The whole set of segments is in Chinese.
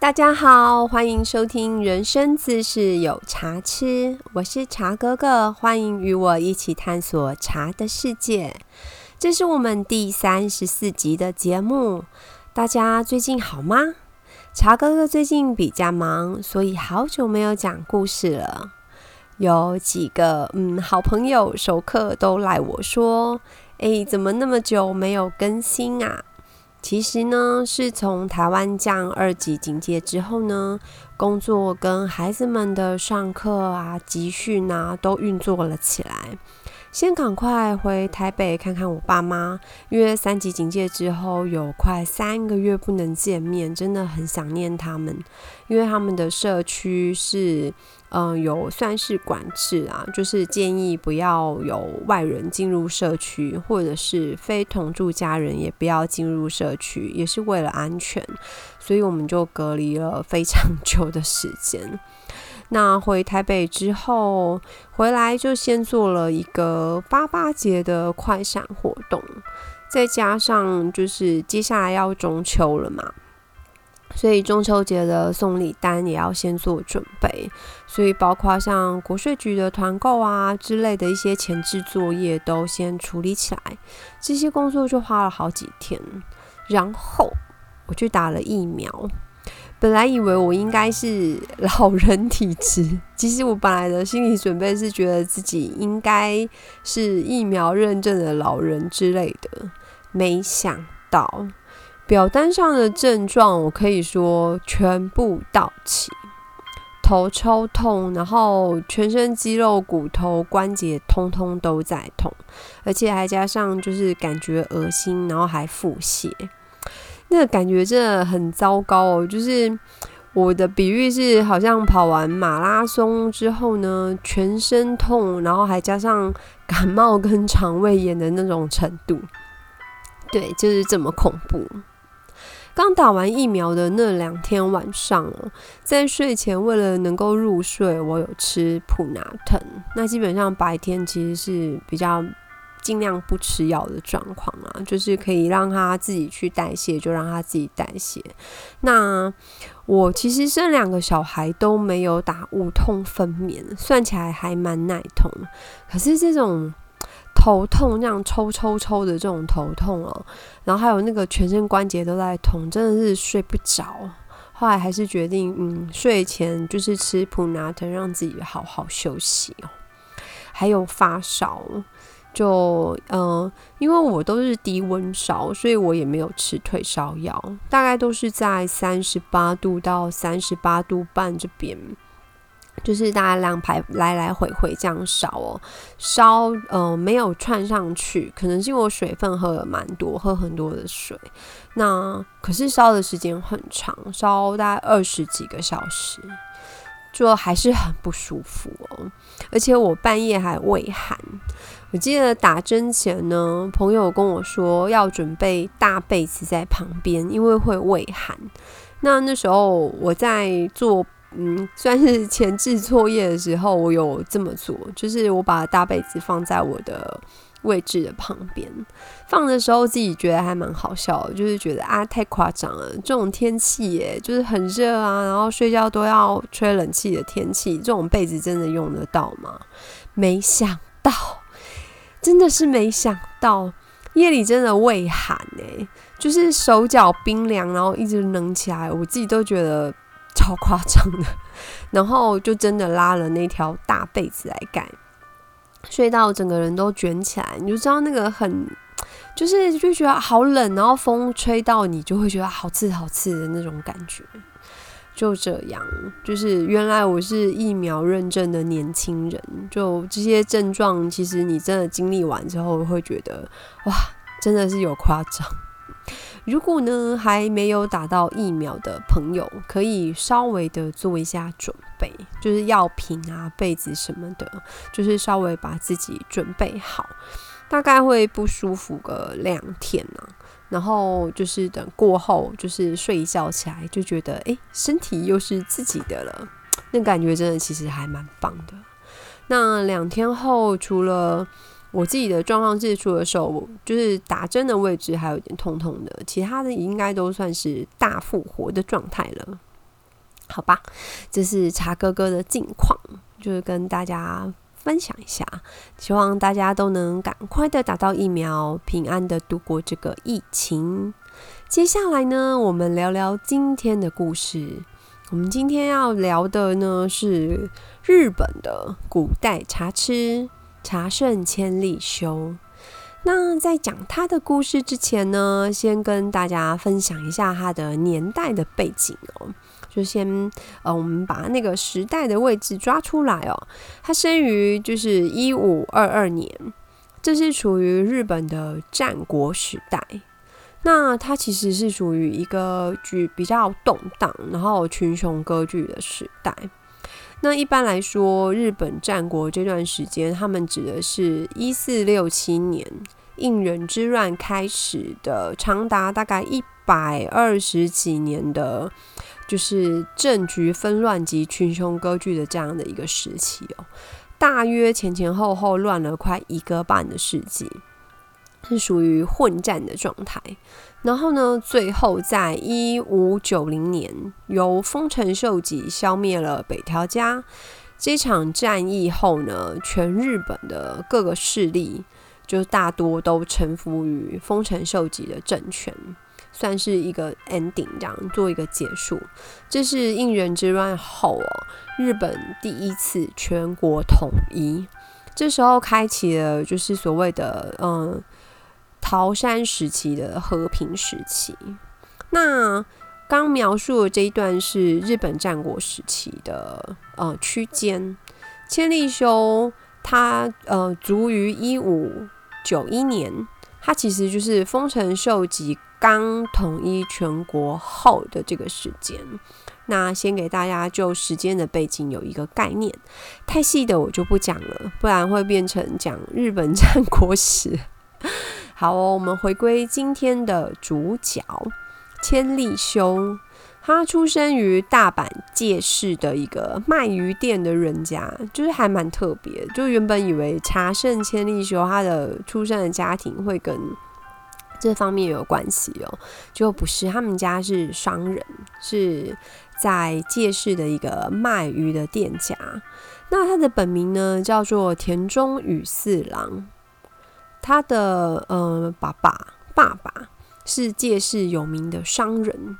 大家好，欢迎收听《人生自是有茶吃》，我是茶哥哥，欢迎与我一起探索茶的世界。这是我们第三十四集的节目，大家最近好吗？茶哥哥最近比较忙，所以好久没有讲故事了。有几个嗯好朋友熟客都来我说，诶，怎么那么久没有更新啊？其实呢，是从台湾降二级警戒之后呢，工作跟孩子们的上课啊、集训啊都运作了起来。先赶快回台北看看我爸妈，因为三级警戒之后有快三个月不能见面，真的很想念他们。因为他们的社区是，嗯，有算是管制啊，就是建议不要有外人进入社区，或者是非同住家人也不要进入社区，也是为了安全，所以我们就隔离了非常 久的时间。那回台北之后，回来就先做了一个八八节的快闪活动，再加上就是接下来要中秋了嘛，所以中秋节的送礼单也要先做准备，所以包括像国税局的团购啊之类的一些前置作业都先处理起来，这些工作就花了好几天，然后我去打了疫苗。本来以为我应该是 老人体质，其实我本来的心理准备是觉得自己应该是疫苗认证的老人之类的。没想到表单上的症状，我可以说全部到齐：头超痛，然后全身肌肉、骨头、关节通通都在痛，而且还加上就是感觉恶心，然后还腹泻。那个感觉真的很糟糕哦，就是我的比喻是，好像跑完马拉松之后呢，全身痛，然后还加上感冒跟肠胃炎的那种程度，对，就是这么恐怖。刚打完疫苗的那两天晚上哦，在睡前为了能够入睡，我有吃普拿疼。那基本上白天其实是比较。尽量不吃药的状况啊，就是可以让他自己去代谢，就让他自己代谢。那我其实生两个小孩都没有打无痛分娩，算起来还蛮耐痛。可是这种头痛，这样抽抽抽的这种头痛哦，然后还有那个全身关节都在痛，真的是睡不着。后来还是决定，嗯，睡前就是吃普拿疼，让自己好好休息哦。还有发烧。就嗯，因为我都是低温烧，所以我也没有吃退烧药，大概都是在三十八度到三十八度半这边，就是大概两排来来回回这样烧哦，烧呃没有串上去，可能是因为我水分喝了蛮多，喝很多的水，那可是烧的时间很长，烧大概二十几个小时。就还是很不舒服哦，而且我半夜还胃寒。我记得打针前呢，朋友跟我说要准备大被子在旁边，因为会胃寒。那那时候我在做嗯，算是前置作业的时候，我有这么做，就是我把大被子放在我的。位置的旁边放的时候，自己觉得还蛮好笑的，就是觉得啊太夸张了。这种天气耶，就是很热啊，然后睡觉都要吹冷气的天气，这种被子真的用得到吗？没想到，真的是没想到，夜里真的畏寒哎，就是手脚冰凉，然后一直冷起来，我自己都觉得超夸张的。然后就真的拉了那条大被子来盖。睡到整个人都卷起来，你就知道那个很，就是就觉得好冷，然后风吹到你就会觉得好刺好刺的那种感觉。就这样，就是原来我是疫苗认证的年轻人，就这些症状，其实你真的经历完之后，会觉得哇，真的是有夸张。如果呢还没有打到疫苗的朋友，可以稍微的做一下准备，就是药品啊、被子什么的，就是稍微把自己准备好。大概会不舒服个两天呢，然后就是等过后，就是睡一觉起来，就觉得诶，身体又是自己的了，那感觉真的其实还蛮棒的。那两天后，除了我自己的状况是，除了手就是打针的位置还有点痛痛的，其他的应该都算是大复活的状态了。好吧，这是茶哥哥的近况，就是跟大家分享一下，希望大家都能赶快的打到疫苗，平安的度过这个疫情。接下来呢，我们聊聊今天的故事。我们今天要聊的呢是日本的古代茶痴茶圣千利休。那在讲他的故事之前呢，先跟大家分享一下他的年代的背景哦。就先呃，我们把那个时代的位置抓出来哦。他生于就是一五二二年，这是处于日本的战国时代。那他其实是属于一个剧比较动荡，然后群雄割据的时代。那一般来说，日本战国这段时间，他们指的是一四六七年应仁之乱开始的，长达大概一百二十几年的，就是政局纷乱及群雄割据的这样的一个时期哦。大约前前后后乱了快一个半的世纪。是属于混战的状态，然后呢，最后在一五九零年，由丰臣秀吉消灭了北条家。这场战役后呢，全日本的各个势力就大多都臣服于丰臣秀吉的政权，算是一个 ending，这样做一个结束。这是应仁之乱后哦，日本第一次全国统一，这时候开启了就是所谓的嗯。桃山时期的和平时期，那刚描述的这一段是日本战国时期的呃区间。千利休他呃卒于一五九一年，他其实就是丰臣秀吉刚统一全国后的这个时间。那先给大家就时间的背景有一个概念，太细的我就不讲了，不然会变成讲日本战国史。好哦，我们回归今天的主角千利休。他出生于大阪借市的一个卖鱼店的人家，就是还蛮特别。就原本以为茶圣千利休他的出生的家庭会跟这方面有关系哦，就不是。他们家是商人，是在借市的一个卖鱼的店家。那他的本名呢，叫做田中宇四郎。他的呃爸爸爸爸是借势有名的商人，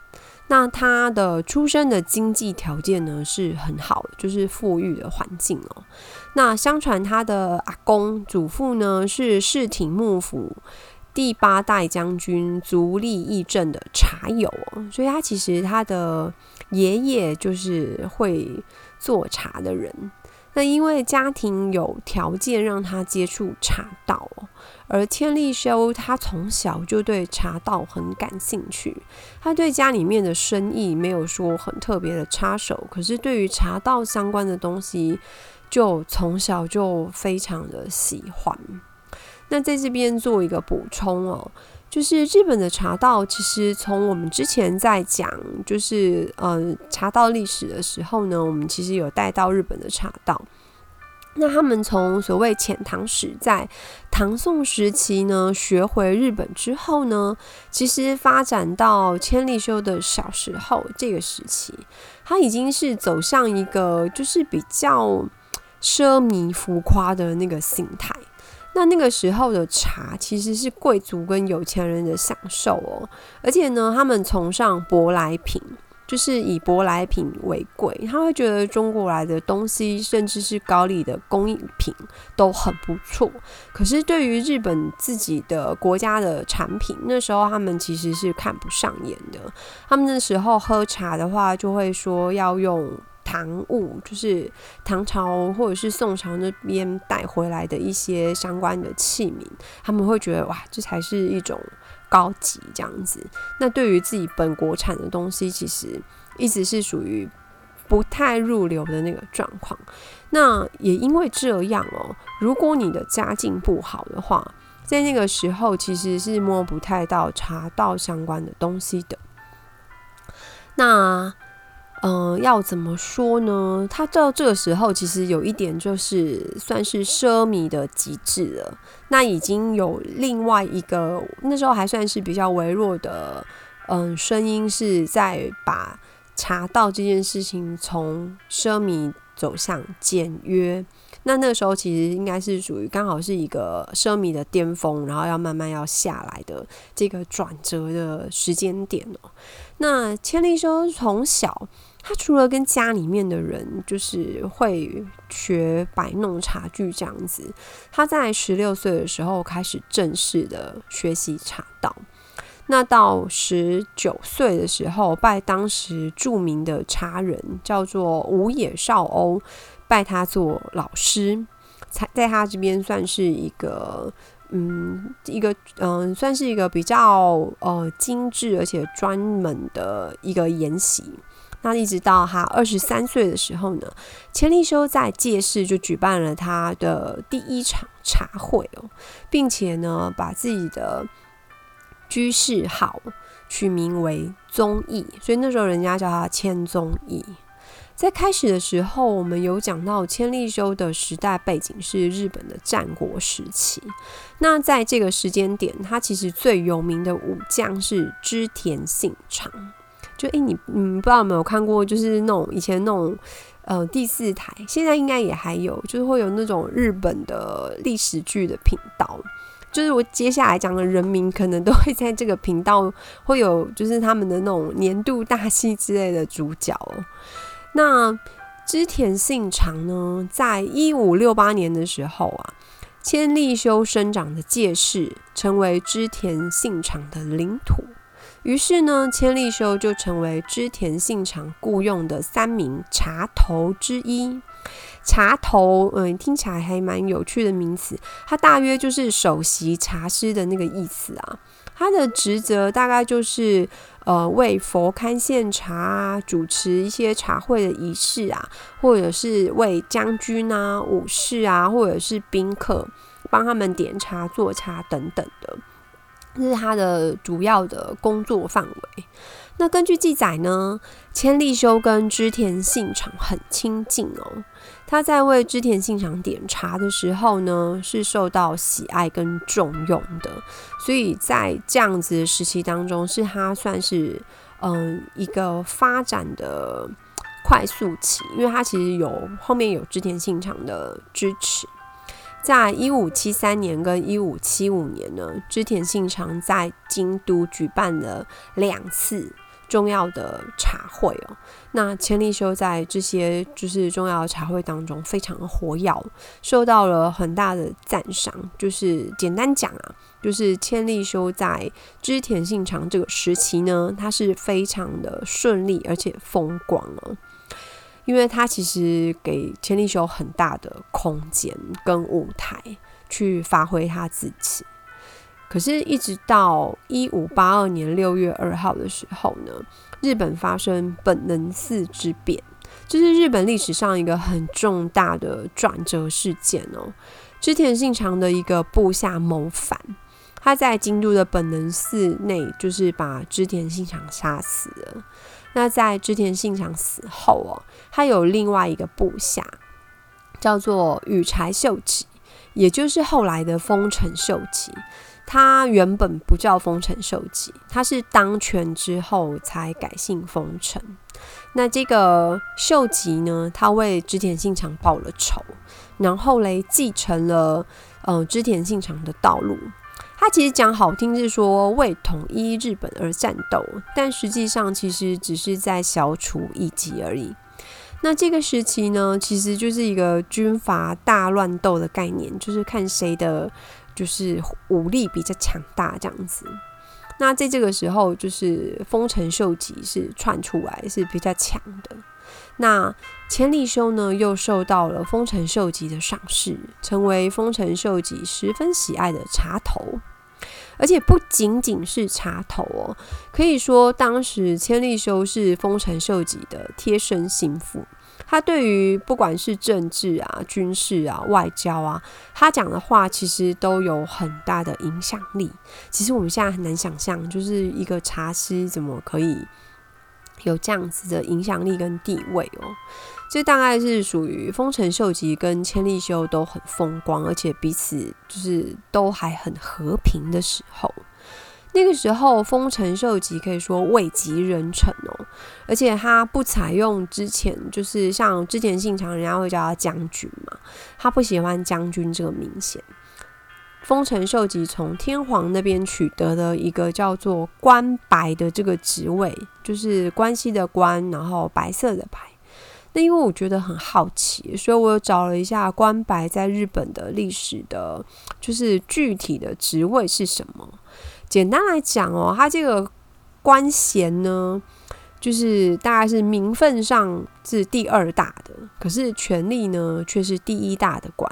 那他的出生的经济条件呢是很好的，就是富裕的环境哦。那相传他的阿公祖父呢是室町幕府第八代将军足利义政的茶友哦，所以他其实他的爷爷就是会做茶的人。那因为家庭有条件让他接触茶道。而千利休他从小就对茶道很感兴趣，他对家里面的生意没有说很特别的插手，可是对于茶道相关的东西，就从小就非常的喜欢。那在这边做一个补充哦，就是日本的茶道，其实从我们之前在讲就是呃茶道历史的时候呢，我们其实有带到日本的茶道。那他们从所谓遣唐使在唐宋时期呢学回日本之后呢，其实发展到千利休的小时候这个时期，他已经是走向一个就是比较奢靡浮夸的那个形态。那那个时候的茶其实是贵族跟有钱人的享受哦，而且呢，他们崇尚舶来品。就是以舶来品为贵，他会觉得中国来的东西，甚至是高丽的工艺品都很不错。可是对于日本自己的国家的产品，那时候他们其实是看不上眼的。他们那时候喝茶的话，就会说要用唐物，就是唐朝或者是宋朝那边带回来的一些相关的器皿，他们会觉得哇，这才是一种。高级这样子，那对于自己本国产的东西，其实一直是属于不太入流的那个状况。那也因为这样哦，如果你的家境不好的话，在那个时候其实是摸不太到茶道相关的东西的。那。嗯，要怎么说呢？他到这个时候，其实有一点就是算是奢靡的极致了。那已经有另外一个那时候还算是比较微弱的嗯声音，是在把茶道这件事情从奢靡走向简约。那那时候其实应该是属于刚好是一个奢靡的巅峰，然后要慢慢要下来的这个转折的时间点哦。那千利休从小，他除了跟家里面的人就是会学摆弄茶具这样子，他在十六岁的时候开始正式的学习茶道。那到十九岁的时候，拜当时著名的茶人叫做五野少欧。拜他做老师，才在他这边算是一个，嗯，一个，嗯，算是一个比较呃精致而且专门的一个研习。那一直到他二十三岁的时候呢，千利休在借势就举办了他的第一场茶会哦，并且呢，把自己的居士号取名为宗义，所以那时候人家叫他千宗义。在开始的时候，我们有讲到千利休的时代背景是日本的战国时期。那在这个时间点，他其实最有名的武将是织田信长。就诶，你嗯，不知道有没有看过，就是那种以前那种呃第四台，现在应该也还有，就是会有那种日本的历史剧的频道。就是我接下来讲的人名，可能都会在这个频道会有，就是他们的那种年度大戏之类的主角。那织田信长呢，在一五六八年的时候啊，千利休生长的界市成为织田信长的领土，于是呢，千利休就成为织田信长雇佣的三名茶头之一。茶头，嗯，听起来还蛮有趣的名词，它大约就是首席茶师的那个意思啊。他的职责大概就是，呃，为佛龛献茶啊，主持一些茶会的仪式啊，或者是为将军啊、武士啊，或者是宾客帮他们点茶、做茶等等的，这是他的主要的工作范围。那根据记载呢，千利休跟织田信长很亲近哦。他在为织田信长点茶的时候呢，是受到喜爱跟重用的。所以在这样子的时期当中，是他算是嗯一个发展的快速期，因为他其实有后面有织田信长的支持。在一五七三年跟一五七五年呢，织田信长在京都举办了两次。重要的茶会哦，那千利休在这些就是重要的茶会当中非常的活跃，受到了很大的赞赏。就是简单讲啊，就是千利休在织田信长这个时期呢，他是非常的顺利而且风光哦，因为他其实给千利休很大的空间跟舞台去发挥他自己。可是，一直到一五八二年六月二号的时候呢，日本发生本能寺之变，这是日本历史上一个很重大的转折事件哦。织田信长的一个部下谋反，他在京都的本能寺内，就是把织田信长杀死了。那在织田信长死后哦，他有另外一个部下，叫做羽柴秀吉，也就是后来的丰臣秀吉。他原本不叫丰臣秀吉，他是当权之后才改姓丰臣。那这个秀吉呢，他为织田信长报了仇，然后嘞继承了呃织田信长的道路。他其实讲好听是说为统一日本而战斗，但实际上其实只是在消除异己而已。那这个时期呢，其实就是一个军阀大乱斗的概念，就是看谁的。就是武力比较强大这样子，那在这个时候，就是丰臣秀吉是窜出来是比较强的。那千利休呢，又受到了丰臣秀吉的赏识，成为丰臣秀吉十分喜爱的茶头。而且不仅仅是茶头哦，可以说当时千利休是丰臣秀吉的贴身心腹。他对于不管是政治啊、军事啊、外交啊，他讲的话其实都有很大的影响力。其实我们现在很难想象，就是一个茶师怎么可以有这样子的影响力跟地位哦。这大概是属于丰臣秀吉跟千利休都很风光，而且彼此就是都还很和平的时候。那个时候丰臣秀吉可以说位极人臣哦，而且他不采用之前就是像之前信长人家会叫他将军嘛，他不喜欢将军这个名衔。丰臣秀吉从天皇那边取得了一个叫做官白的这个职位，就是关系的关，然后白色的白。那因为我觉得很好奇，所以我又找了一下关白在日本的历史的，就是具体的职位是什么。简单来讲哦，他这个官衔呢，就是大概是名分上是第二大的，可是权力呢却是第一大的官。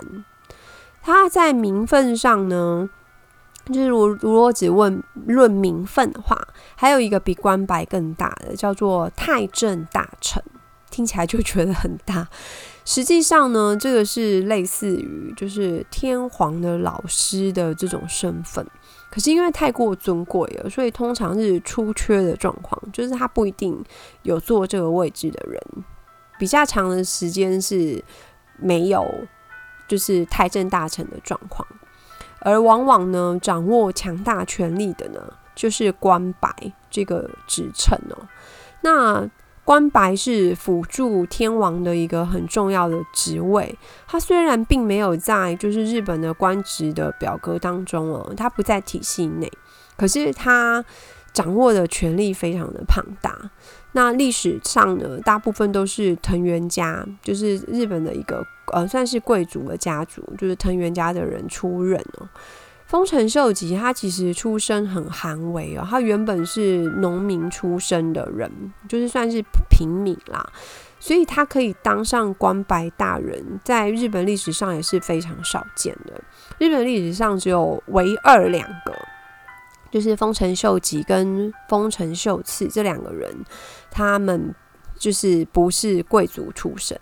他在名分上呢，就是如如果只问论名分的话，还有一个比官白更大的，叫做太政大臣，听起来就觉得很大。实际上呢，这个是类似于就是天皇的老师的这种身份，可是因为太过尊贵了，所以通常是出缺的状况，就是他不一定有坐这个位置的人，比较长的时间是没有。就是太政大臣的状况，而往往呢，掌握强大权力的呢，就是官白这个职称哦。那官白是辅助天王的一个很重要的职位，他虽然并没有在就是日本的官职的表格当中哦，他不在体系内，可是他掌握的权力非常的庞大。那历史上呢，大部分都是藤原家，就是日本的一个呃，算是贵族的家族，就是藤原家的人出任哦。丰臣秀吉他其实出身很寒微哦，他原本是农民出身的人，就是算是平民啦，所以他可以当上官白大人，在日本历史上也是非常少见的。日本历史上只有唯二两个。就是丰臣秀吉跟丰臣秀次这两个人，他们就是不是贵族出身，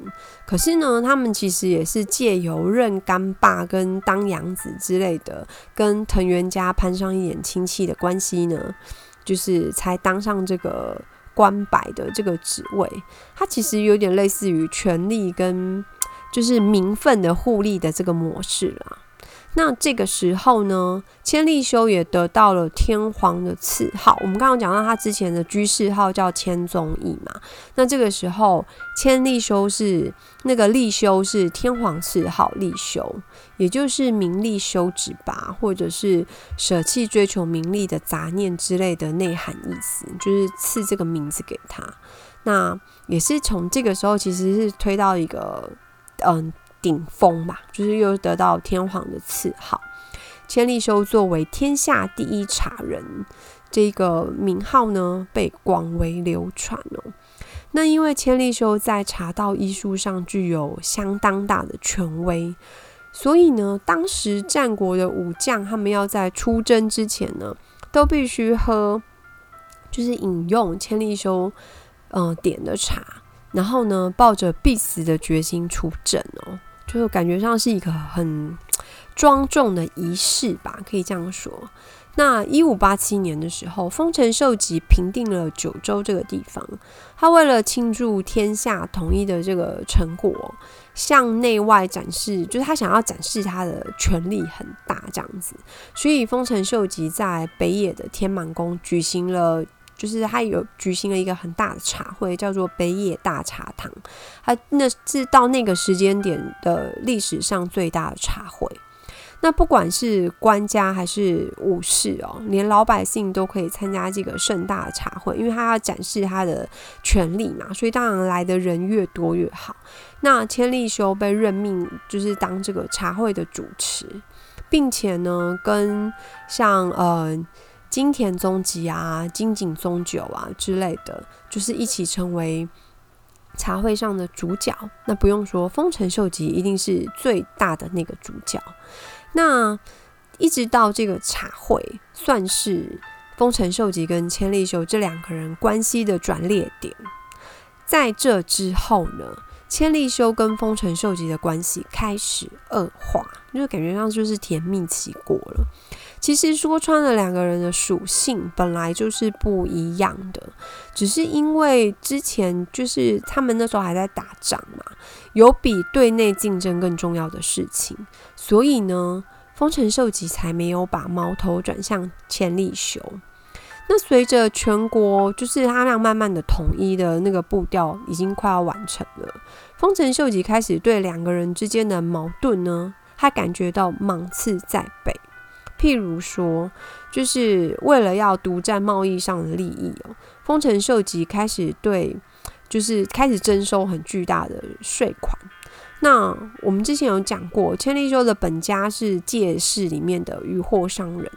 可是呢，他们其实也是借由认干爸跟当养子之类的，跟藤原家攀上一点亲戚的关系呢，就是才当上这个官白的这个职位。他其实有点类似于权力跟就是名分的互利的这个模式啦。那这个时候呢，千利休也得到了天皇的赐号。我们刚刚讲到他之前的居士号叫千宗义嘛。那这个时候，千利休是那个利休是天皇赐号利休，也就是名利休止吧，或者是舍弃追求名利的杂念之类的内涵意思，就是赐这个名字给他。那也是从这个时候，其实是推到一个嗯。顶峰吧，就是又得到天皇的赐号。千利休作为天下第一茶人，这个名号呢被广为流传哦。那因为千利休在茶道医术上具有相当大的权威，所以呢，当时战国的武将他们要在出征之前呢，都必须喝，就是饮用千利休嗯点的茶，然后呢，抱着必死的决心出征哦。就感觉上是一个很庄重的仪式吧，可以这样说。那一五八七年的时候，丰臣秀吉平定了九州这个地方，他为了庆祝天下统一的这个成果，向内外展示，就是他想要展示他的权力很大这样子，所以丰臣秀吉在北野的天满宫举行了。就是他有举行了一个很大的茶会，叫做北野大茶堂。他那是到那个时间点的历史上最大的茶会。那不管是官家还是武士哦，连老百姓都可以参加这个盛大的茶会，因为他要展示他的权利嘛，所以当然来的人越多越好。那千利休被任命就是当这个茶会的主持，并且呢，跟像呃。金田宗吉啊、金井宗久啊之类的，就是一起成为茶会上的主角。那不用说，丰臣秀吉一定是最大的那个主角。那一直到这个茶会，算是丰臣秀吉跟千利休这两个人关系的转捩点。在这之后呢？千利休跟丰臣秀吉的关系开始恶化，就感觉上就是甜蜜期过了。其实说穿了，两个人的属性本来就是不一样的，只是因为之前就是他们那时候还在打仗嘛，有比对内竞争更重要的事情，所以呢，丰臣秀吉才没有把矛头转向千利休。那随着全国就是他那慢慢的统一的那个步调已经快要完成了，丰臣秀吉开始对两个人之间的矛盾呢，他感觉到芒刺在背。譬如说，就是为了要独占贸易上的利益哦，丰臣秀吉开始对，就是开始征收很巨大的税款。那我们之前有讲过，千利休的本家是借市里面的渔货商人。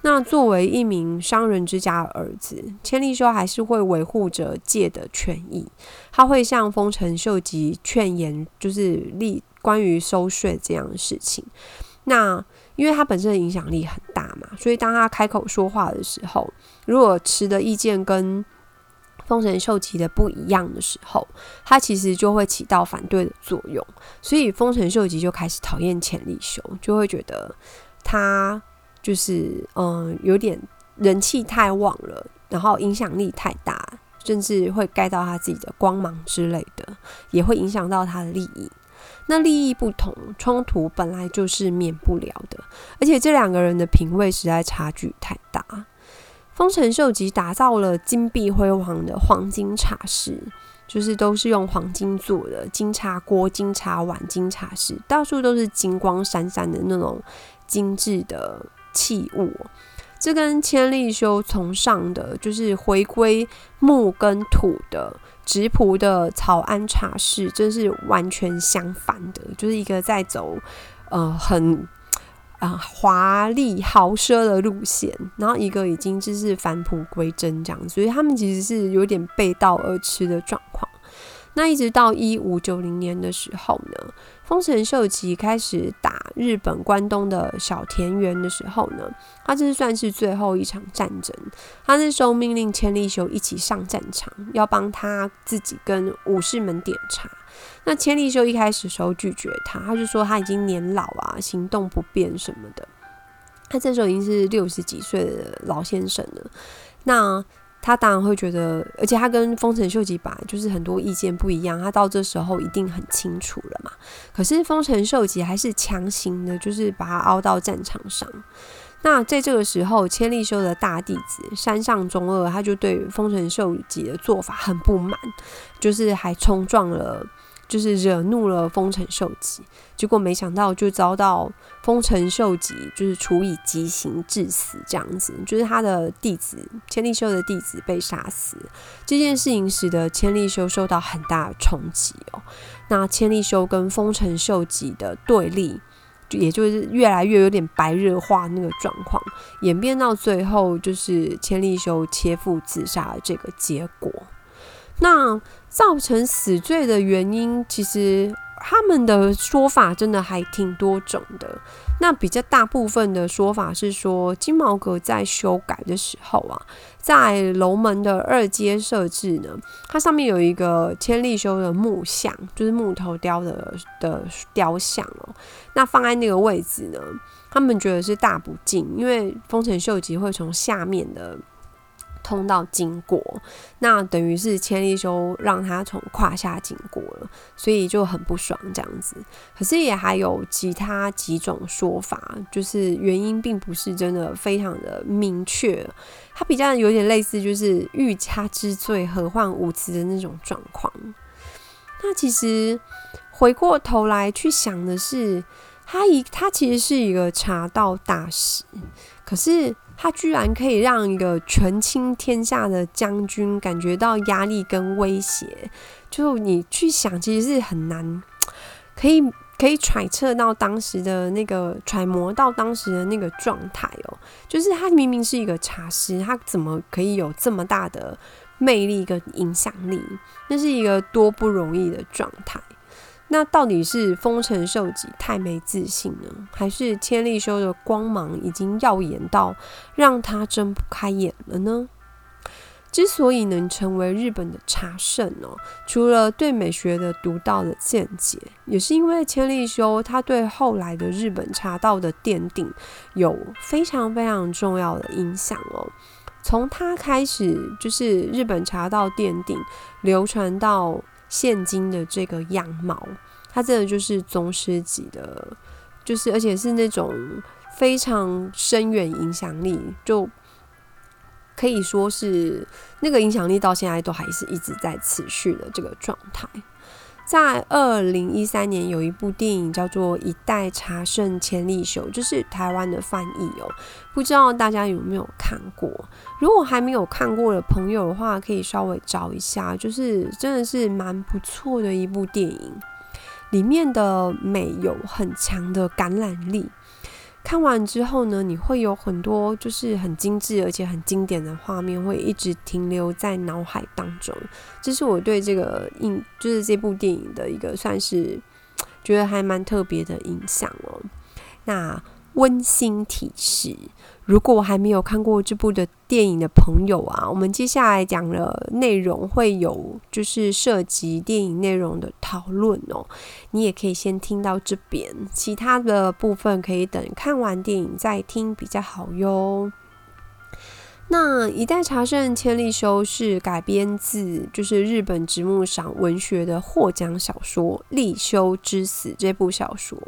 那作为一名商人之家的儿子，千利休还是会维护着借的权益。他会向丰臣秀吉劝言，就是立关于收税这样的事情。那因为他本身的影响力很大嘛，所以当他开口说话的时候，如果持的意见跟丰臣秀吉的不一样的时候，他其实就会起到反对的作用，所以丰臣秀吉就开始讨厌千利休，就会觉得他就是嗯有点人气太旺了，然后影响力太大，甚至会盖到他自己的光芒之类的，也会影响到他的利益。那利益不同，冲突本来就是免不了的，而且这两个人的品味实在差距太大。丰臣秀吉打造了金碧辉煌的黄金茶室，就是都是用黄金做的金茶锅、金茶碗、金茶室，到处都是金光闪闪的那种精致的器物。这跟千利休崇尚的，就是回归木跟土的直朴的草安茶室，真是完全相反的，就是一个在走呃很。啊，华丽豪奢的路线，然后一个已经就是返璞归真这样，所以他们其实是有点背道而驰的状况。那一直到一五九零年的时候呢，丰臣秀吉开始打日本关东的小田园的时候呢，他这算是最后一场战争。他那时候命令千利休一起上战场，要帮他自己跟武士们点茶。那千利休一开始时候拒绝他，他就说他已经年老啊，行动不便什么的。他这时候已经是六十几岁的老先生了。那他当然会觉得，而且他跟丰臣秀吉本来就是很多意见不一样，他到这时候一定很清楚了嘛。可是丰臣秀吉还是强行的，就是把他凹到战场上。那在这个时候，千利休的大弟子山上中二，他就对丰臣秀吉的做法很不满，就是还冲撞了。就是惹怒了丰臣秀吉，结果没想到就遭到丰臣秀吉就是处以极刑致死，这样子，就是他的弟子千利休的弟子被杀死。这件事情使得千利休受到很大的冲击哦。那千利休跟丰臣秀吉的对立，也就是越来越有点白热化那个状况，演变到最后就是千利休切腹自杀的这个结果。那造成死罪的原因，其实他们的说法真的还挺多种的。那比较大部分的说法是说，金毛阁在修改的时候啊，在楼门的二阶设置呢，它上面有一个千利休的木像，就是木头雕的的雕像哦。那放在那个位置呢，他们觉得是大不敬，因为丰臣秀吉会从下面的。通道经过，那等于是千利休让他从胯下经过了，所以就很不爽这样子。可是也还有其他几种说法，就是原因并不是真的非常的明确，它比较有点类似就是欲加之罪，何患无辞的那种状况。那其实回过头来去想的是，他一他其实是一个茶道大使，可是。他居然可以让一个权倾天下的将军感觉到压力跟威胁，就你去想，其实是很难，可以可以揣测到当时的那个揣摩到当时的那个状态哦。就是他明明是一个茶师，他怎么可以有这么大的魅力跟影响力？那是一个多不容易的状态。那到底是丰臣秀吉太没自信呢，还是千利休的光芒已经耀眼到让他睁不开眼了呢？之所以能成为日本的茶圣哦，除了对美学的独到的见解，也是因为千利休他对后来的日本茶道的奠定有非常非常重要的影响哦。从他开始，就是日本茶道奠定流传到。现今的这个样貌，他真的就是宗师级的，就是而且是那种非常深远影响力，就可以说是那个影响力到现在都还是一直在持续的这个状态。在二零一三年有一部电影叫做《一代茶圣千里秀》，就是台湾的翻译哦，不知道大家有没有看过？如果还没有看过的朋友的话，可以稍微找一下，就是真的是蛮不错的一部电影，里面的美有很强的感染力。看完之后呢，你会有很多就是很精致而且很经典的画面，会一直停留在脑海当中。这是我对这个影，就是这部电影的一个算是觉得还蛮特别的印象哦。那。温馨提示：如果还没有看过这部的电影的朋友啊，我们接下来讲的内容会有就是涉及电影内容的讨论哦。你也可以先听到这边，其他的部分可以等看完电影再听比较好哟。那《一代茶圣千利休》是改编自就是日本直木赏文学的获奖小说《立休之死》这部小说。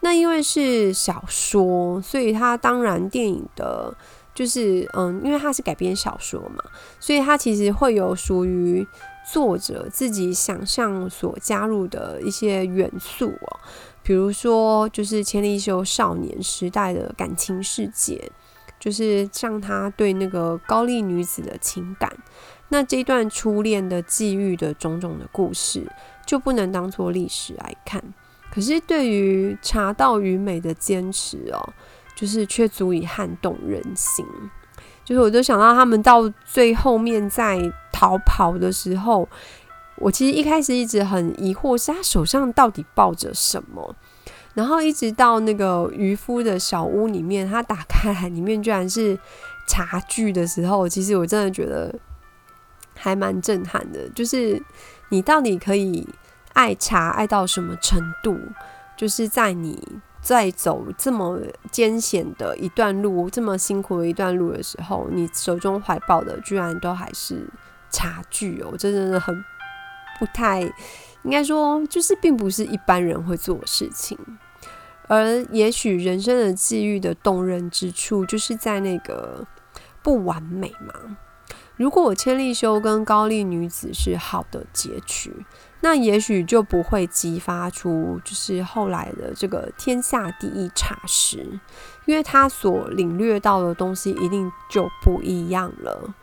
那因为是小说，所以它当然电影的，就是嗯，因为它是改编小说嘛，所以它其实会有属于作者自己想象所加入的一些元素哦，比如说就是千利休少年时代的感情世界，就是像他对那个高丽女子的情感，那这段初恋的际遇的种种的故事，就不能当做历史来看。可是对于茶道与美的坚持哦，就是却足以撼动人心。就是我就想到他们到最后面在逃跑的时候，我其实一开始一直很疑惑，是他手上到底抱着什么。然后一直到那个渔夫的小屋里面，他打开来，里面居然是茶具的时候，其实我真的觉得还蛮震撼的。就是你到底可以。爱茶爱到什么程度？就是在你在走这么艰险的一段路、这么辛苦的一段路的时候，你手中怀抱的居然都还是茶具哦！这真的很不太应该说，就是并不是一般人会做的事情。而也许人生的际遇的动人之处，就是在那个不完美嘛。如果我千利休跟高丽女子是好的结局。那也许就不会激发出就是后来的这个天下第一茶师，因为他所领略到的东西一定就不一样了。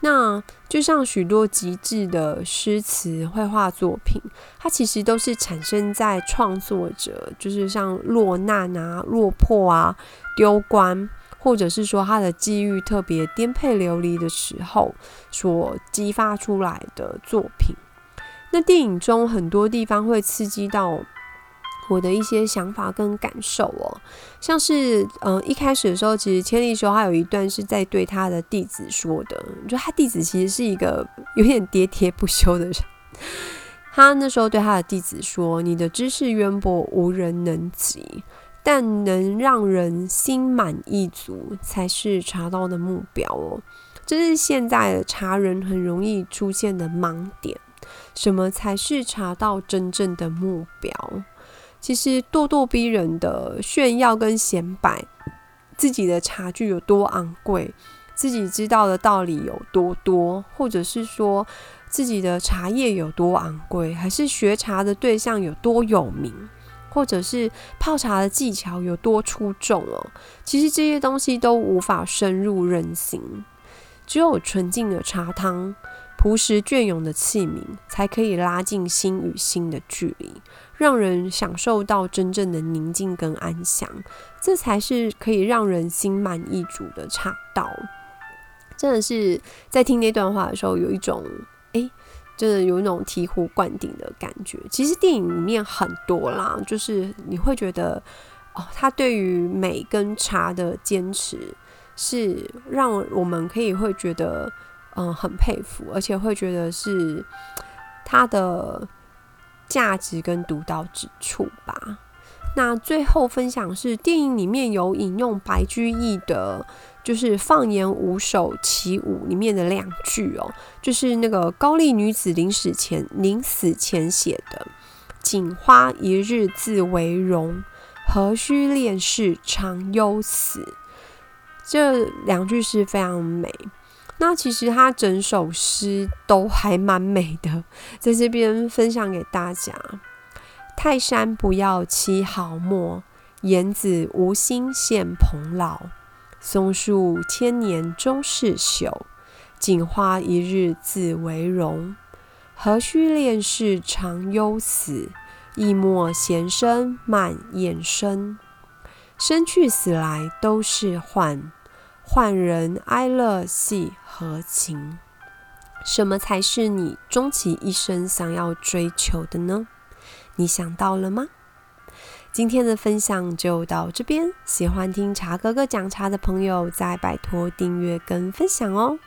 那就像许多极致的诗词绘画作品，它其实都是产生在创作者就是像落难啊、落魄啊、丢官，或者是说他的机遇特别颠沛流离的时候所激发出来的作品。那电影中很多地方会刺激到我的一些想法跟感受哦，像是嗯一开始的时候，其实千利休他有一段是在对他的弟子说的，就他弟子其实是一个有点喋喋不休的人。他那时候对他的弟子说：“你的知识渊博，无人能及，但能让人心满意足，才是茶道的目标哦。”这是现在的茶人很容易出现的盲点。什么才是茶道真正的目标？其实咄咄逼人的炫耀跟显摆自己的茶具有多昂贵，自己知道的道理有多多，或者是说自己的茶叶有多昂贵，还是学茶的对象有多有名，或者是泡茶的技巧有多出众哦。其实这些东西都无法深入人心，只有纯净的茶汤。朴实隽永的器皿，才可以拉近心与心的距离，让人享受到真正的宁静跟安详。这才是可以让人心满意足的茶道。真的是在听那段话的时候，有一种诶，真的有一种醍醐灌顶的感觉。其实电影里面很多啦，就是你会觉得哦，他对于美跟茶的坚持，是让我们可以会觉得。嗯，很佩服，而且会觉得是它的价值跟独到之处吧。那最后分享是电影里面有引用白居易的，就是《放言五首其五》里面的两句哦，就是那个高丽女子临死前临死前写的“锦花一日自为荣，何须恋世长忧死”。这两句是非常美。那其实他整首诗都还蛮美的，在这边分享给大家。泰山不要七毫末，言子无心献蓬老。松树千年终是朽，锦花一日自为荣。何须恋事长忧死，亦莫闲生慢厌生。生去死来都是幻。幻人哀乐系何情？什么才是你终其一生想要追求的呢？你想到了吗？今天的分享就到这边。喜欢听茶哥哥讲茶的朋友，再拜托订阅跟分享哦。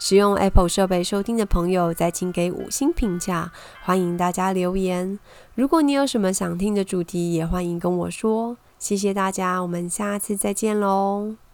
使用 Apple 设备收听的朋友，再请给五星评价。欢迎大家留言。如果你有什么想听的主题，也欢迎跟我说。谢谢大家，我们下次再见喽。